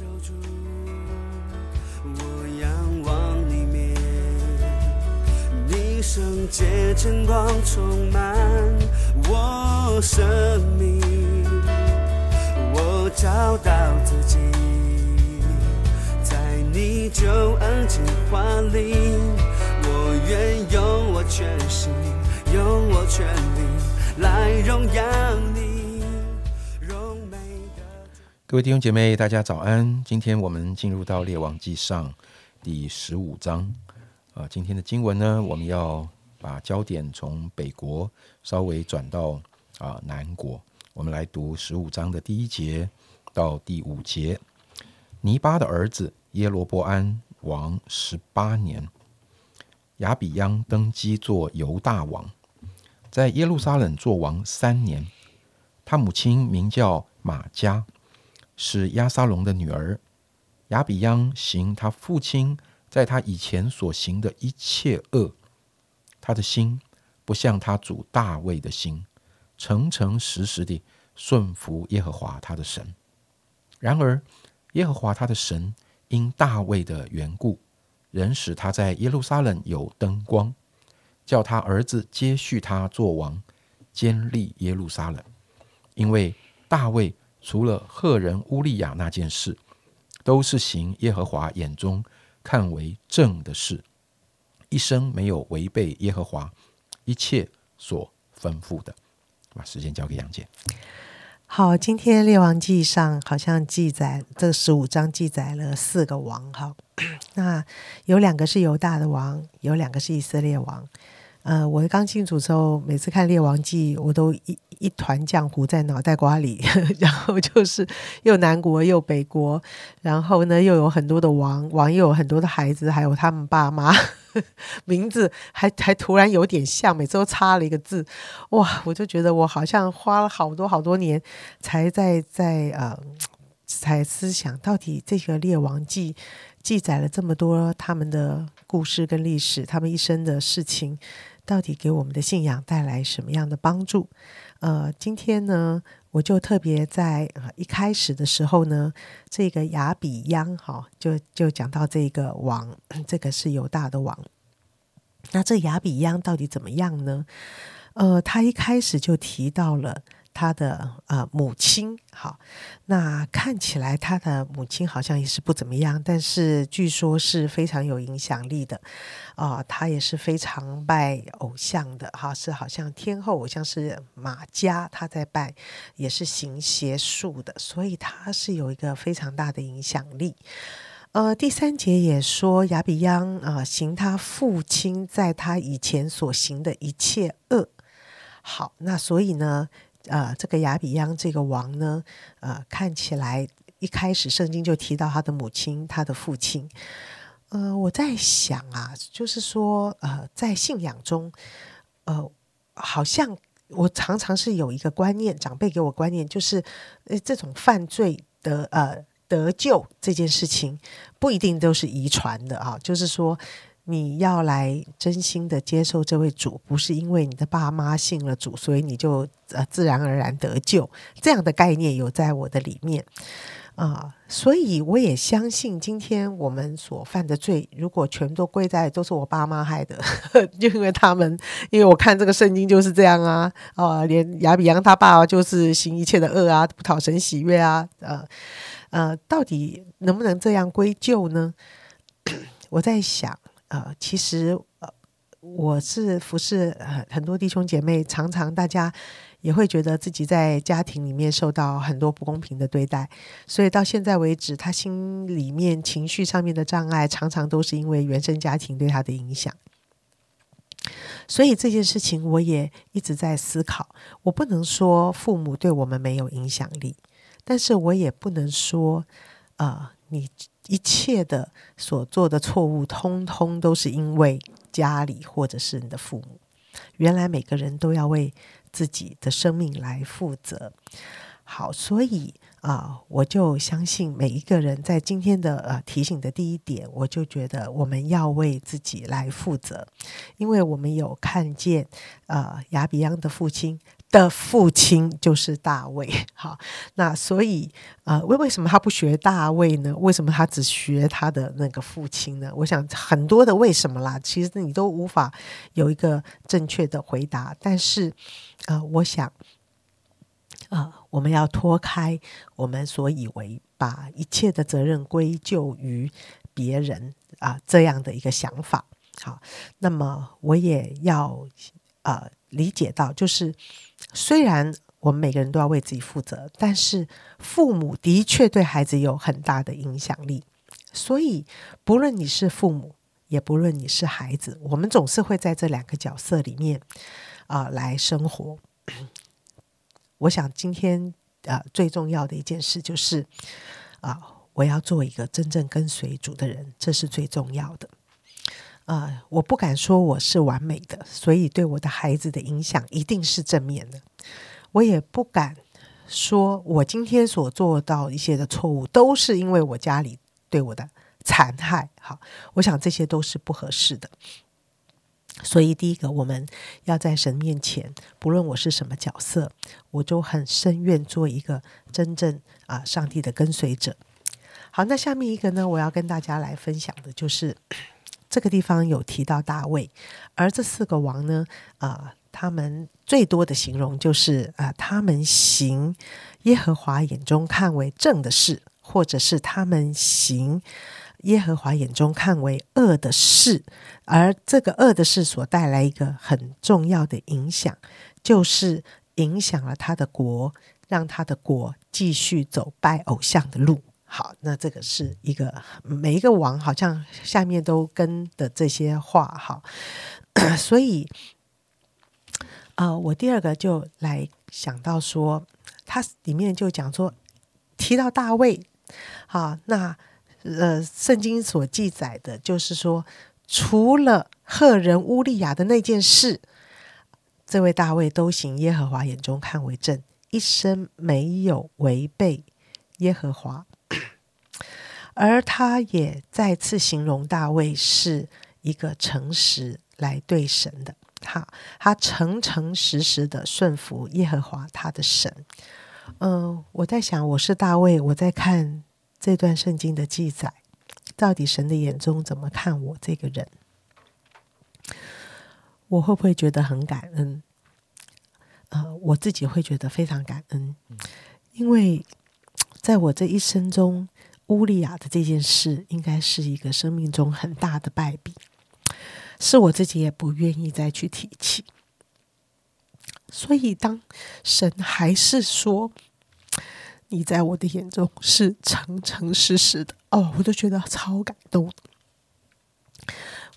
救主，我仰望你面，你圣洁晨光充满我生命，我找到自己，在你救恩计划里，我愿用我全心，用我全力来荣耀你，各位弟兄姐妹，大家早安！今天我们进入到《列王记上》第十五章。啊，今天的经文呢，我们要把焦点从北国稍微转到啊南国。我们来读十五章的第一节到第五节。尼巴的儿子耶罗伯安王十八年，亚比央登基做犹大王，在耶路撒冷做王三年。他母亲名叫玛加。是亚沙龙的女儿亚比央行他父亲在他以前所行的一切恶，他的心不像他主大卫的心，诚诚实实地顺服耶和华他的神。然而耶和华他的神因大卫的缘故，仍使他在耶路撒冷有灯光，叫他儿子接续他做王，坚立耶路撒冷，因为大卫。除了赫人乌利亚那件事，都是行耶和华眼中看为正的事，一生没有违背耶和华一切所吩咐的。把时间交给杨姐。好，今天列王记上好像记载这十五章记载了四个王，哈，那有两个是犹大的王，有两个是以色列王。呃，我刚进组之后，每次看《列王记》，我都一一团浆糊在脑袋瓜里，然后就是又南国又北国，然后呢又有很多的王，王又有很多的孩子，还有他们爸妈 名字还还突然有点像，每次都差了一个字，哇！我就觉得我好像花了好多好多年才在在呃才思想到底这个《列王记》记载了这么多他们的故事跟历史，他们一生的事情。到底给我们的信仰带来什么样的帮助？呃，今天呢，我就特别在啊一开始的时候呢，这个雅比央哈，就就讲到这个王，这个是犹大的王。那这雅比央到底怎么样呢？呃，他一开始就提到了。他的呃母亲，好，那看起来他的母亲好像也是不怎么样，但是据说是非常有影响力的，啊，他也是非常拜偶像的，哈，是好像天后偶像是马家，他在拜，也是行邪术的，所以他是有一个非常大的影响力。呃，第三节也说亚比央啊行他父亲在他以前所行的一切恶，好，那所以呢？呃，这个亚比央这个王呢，呃，看起来一开始圣经就提到他的母亲，他的父亲。呃，我在想啊，就是说，呃，在信仰中，呃，好像我常常是有一个观念，长辈给我观念，就是呃，这种犯罪的呃得救这件事情，不一定都是遗传的啊，就是说。你要来真心的接受这位主，不是因为你的爸妈信了主，所以你就呃自然而然得救。这样的概念有在我的里面啊，所以我也相信，今天我们所犯的罪，如果全都归在都是我爸妈害的，就 因为他们，因为我看这个圣经就是这样啊，啊，连亚比扬他爸就是行一切的恶啊，不讨神喜悦啊，呃呃，到底能不能这样归咎呢？我在想。呃，其实呃，我是服侍很很多弟兄姐妹，常常大家也会觉得自己在家庭里面受到很多不公平的对待，所以到现在为止，他心里面情绪上面的障碍，常常都是因为原生家庭对他的影响。所以这件事情，我也一直在思考。我不能说父母对我们没有影响力，但是我也不能说，呃，你。一切的所做的错误，通通都是因为家里或者是你的父母。原来每个人都要为自己的生命来负责。好，所以啊，我就相信每一个人在今天的呃提醒的第一点，我就觉得我们要为自己来负责，因为我们有看见呃亚比央的父亲的父亲就是大卫。好，那所以呃，为为什么他不学大卫呢？为什么他只学他的那个父亲呢？我想很多的为什么啦，其实你都无法有一个正确的回答。但是呃，我想。啊，我们要脱开我们所以为把一切的责任归咎于别人啊这样的一个想法。好，那么我也要呃理解到，就是虽然我们每个人都要为自己负责，但是父母的确对孩子有很大的影响力。所以，不论你是父母，也不论你是孩子，我们总是会在这两个角色里面啊来生活。我想今天啊最重要的一件事就是啊，我要做一个真正跟随主的人，这是最重要的。啊，我不敢说我是完美的，所以对我的孩子的影响一定是正面的。我也不敢说我今天所做到一些的错误，都是因为我家里对我的残害。好，我想这些都是不合适的。所以，第一个，我们要在神面前，不论我是什么角色，我都很深愿做一个真正啊，上帝的跟随者。好，那下面一个呢，我要跟大家来分享的，就是这个地方有提到大卫，而这四个王呢，啊，他们最多的形容就是啊，他们行耶和华眼中看为正的事，或者是他们行。耶和华眼中看为恶的事，而这个恶的事所带来一个很重要的影响，就是影响了他的国，让他的国继续走拜偶像的路。好，那这个是一个每一个王好像下面都跟的这些话。哈，所以，呃，我第二个就来想到说，他里面就讲说提到大卫，好，那。呃，圣经所记载的，就是说，除了赫人乌利亚的那件事，这位大卫都行耶和华眼中看为正，一生没有违背耶和华。而他也再次形容大卫是一个诚实来对神的，他他诚诚实实的顺服耶和华他的神。嗯，我在想，我是大卫，我在看。这段圣经的记载，到底神的眼中怎么看我这个人？我会不会觉得很感恩？呃，我自己会觉得非常感恩，因为在我这一生中，乌利亚的这件事，应该是一个生命中很大的败笔，是我自己也不愿意再去提起。所以，当神还是说。你在我的眼中是诚诚实实的哦，我都觉得超感动。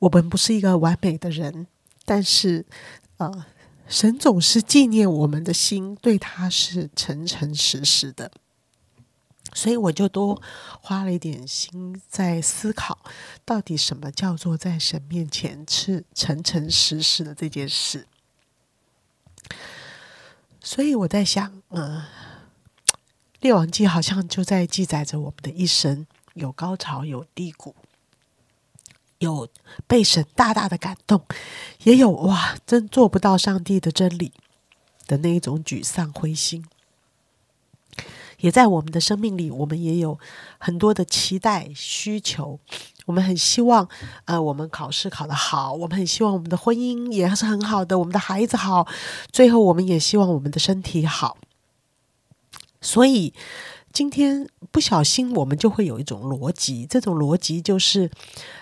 我们不是一个完美的人，但是呃，神总是纪念我们的心，对他是诚诚实实的。所以我就多花了一点心在思考，到底什么叫做在神面前是诚诚实实的这件事。所以我在想，嗯。列王记好像就在记载着我们的一生，有高潮，有低谷，有被神大大的感动，也有哇，真做不到上帝的真理的那一种沮丧灰心。也在我们的生命里，我们也有很多的期待需求，我们很希望，呃，我们考试考得好，我们很希望我们的婚姻也是很好的，我们的孩子好，最后我们也希望我们的身体好。所以今天不小心，我们就会有一种逻辑，这种逻辑就是：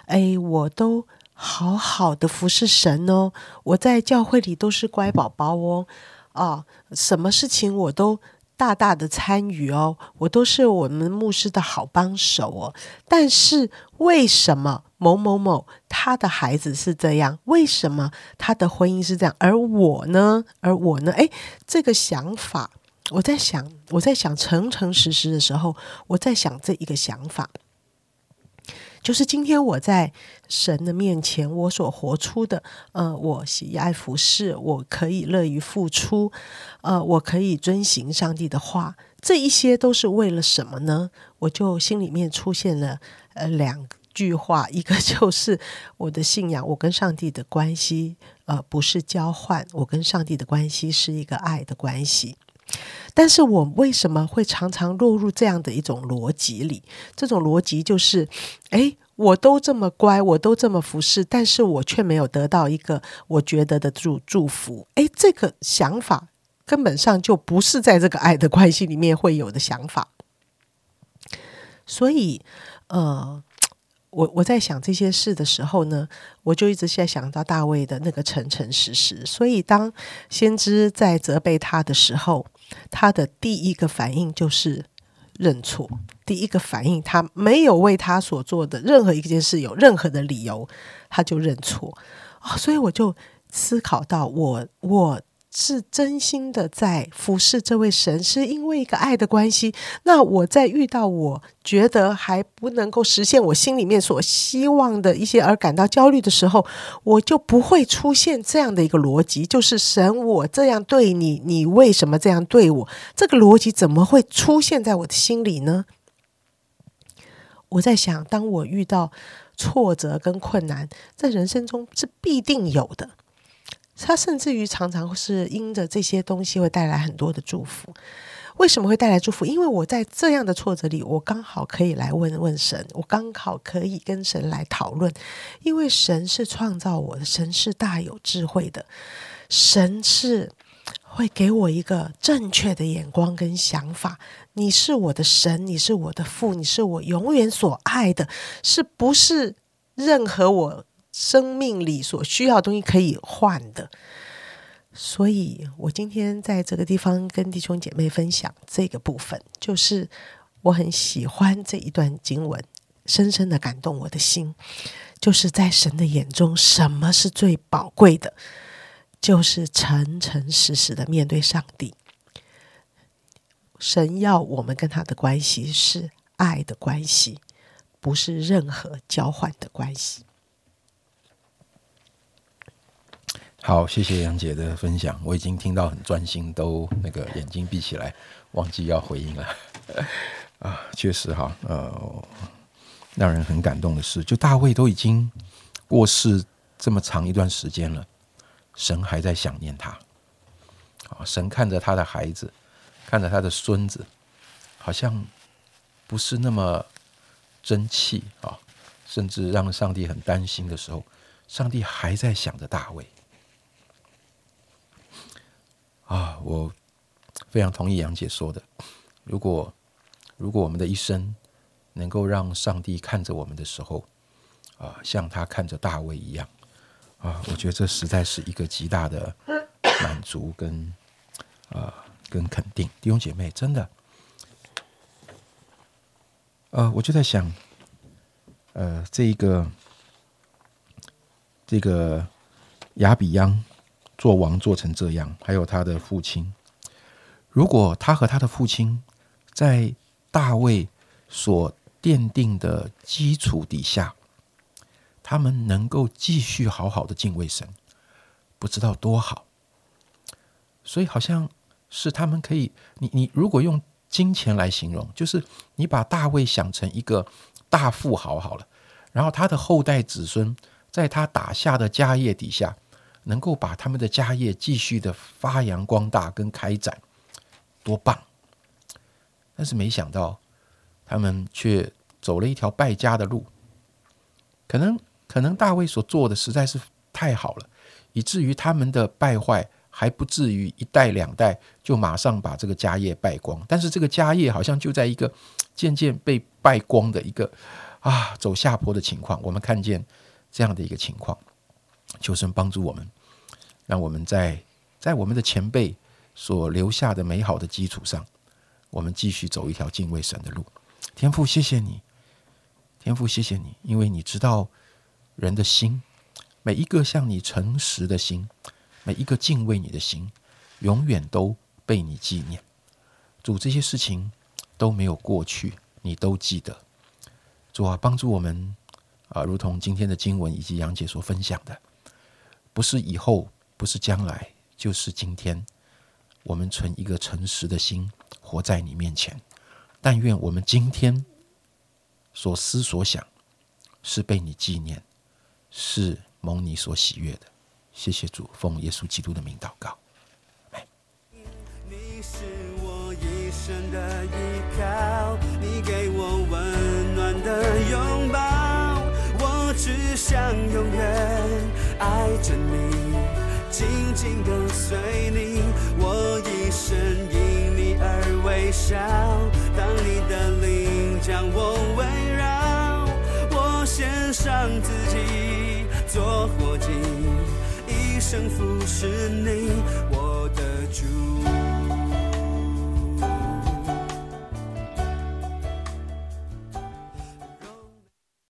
哎，我都好好的服侍神哦，我在教会里都是乖宝宝哦，啊，什么事情我都大大的参与哦，我都是我们牧师的好帮手哦。但是为什么某某某他的孩子是这样？为什么他的婚姻是这样？而我呢？而我呢？哎，这个想法。我在想，我在想诚诚实实的时候，我在想这一个想法，就是今天我在神的面前，我所活出的，呃，我喜爱服侍，我可以乐于付出，呃，我可以遵行上帝的话，这一些都是为了什么呢？我就心里面出现了呃两句话，一个就是我的信仰，我跟上帝的关系，呃，不是交换，我跟上帝的关系是一个爱的关系。但是我为什么会常常落入这样的一种逻辑里？这种逻辑就是，诶，我都这么乖，我都这么服侍，但是我却没有得到一个我觉得的祝祝福。诶，这个想法根本上就不是在这个爱的关系里面会有的想法。所以，呃。我我在想这些事的时候呢，我就一直在想到大卫的那个诚诚实实。所以当先知在责备他的时候，他的第一个反应就是认错。第一个反应，他没有为他所做的任何一件事有任何的理由，他就认错啊。所以我就思考到，我我。是真心的在服侍这位神，是因为一个爱的关系。那我在遇到我觉得还不能够实现我心里面所希望的一些而感到焦虑的时候，我就不会出现这样的一个逻辑，就是神，我这样对你，你为什么这样对我？这个逻辑怎么会出现在我的心里呢？我在想，当我遇到挫折跟困难，在人生中是必定有的。他甚至于常常是因着这些东西会带来很多的祝福。为什么会带来祝福？因为我在这样的挫折里，我刚好可以来问问神，我刚好可以跟神来讨论。因为神是创造我的，神是大有智慧的，神是会给我一个正确的眼光跟想法。你是我的神，你是我的父，你是我永远所爱的，是不是任何我？生命里所需要的东西可以换的，所以我今天在这个地方跟弟兄姐妹分享这个部分，就是我很喜欢这一段经文，深深的感动我的心。就是在神的眼中，什么是最宝贵的？就是诚诚实实的面对上帝。神要我们跟他的关系是爱的关系，不是任何交换的关系。好，谢谢杨姐的分享。我已经听到很专心，都那个眼睛闭起来，忘记要回应了。啊，确实哈，呃，让人很感动的是，就大卫都已经过世这么长一段时间了，神还在想念他。啊，神看着他的孩子，看着他的孙子，好像不是那么争气啊，甚至让上帝很担心的时候，上帝还在想着大卫。啊，我非常同意杨姐说的。如果如果我们的一生能够让上帝看着我们的时候，啊，像他看着大卫一样，啊，我觉得这实在是一个极大的满足跟啊跟肯定。弟兄姐妹，真的，呃，我就在想，呃，这一个这个亚比央。做王做成这样，还有他的父亲。如果他和他的父亲在大卫所奠定的基础底下，他们能够继续好好的敬畏神，不知道多好。所以好像是他们可以，你你如果用金钱来形容，就是你把大卫想成一个大富豪好了，然后他的后代子孙在他打下的家业底下。能够把他们的家业继续的发扬光大跟开展，多棒！但是没想到，他们却走了一条败家的路。可能可能大卫所做的实在是太好了，以至于他们的败坏还不至于一代两代就马上把这个家业败光。但是这个家业好像就在一个渐渐被败光的一个啊走下坡的情况。我们看见这样的一个情况。求神帮助我们，让我们在在我们的前辈所留下的美好的基础上，我们继续走一条敬畏神的路。天父，谢谢你，天父，谢谢你，因为你知道人的心，每一个向你诚实的心，每一个敬畏你的心，永远都被你纪念。主，这些事情都没有过去，你都记得。主啊，帮助我们啊，如同今天的经文以及杨姐所分享的。不是以后，不是将来，就是今天。我们存一个诚实的心，活在你面前。但愿我们今天所思所想，是被你纪念，是蒙你所喜悦的。谢谢主，奉耶稣基督的名祷告。你是我一生的依靠，只想永远爱着你，紧紧跟随你，我一生因你而微笑。当你的灵将我围绕，我献上自己做火祭。一生服侍你，我的主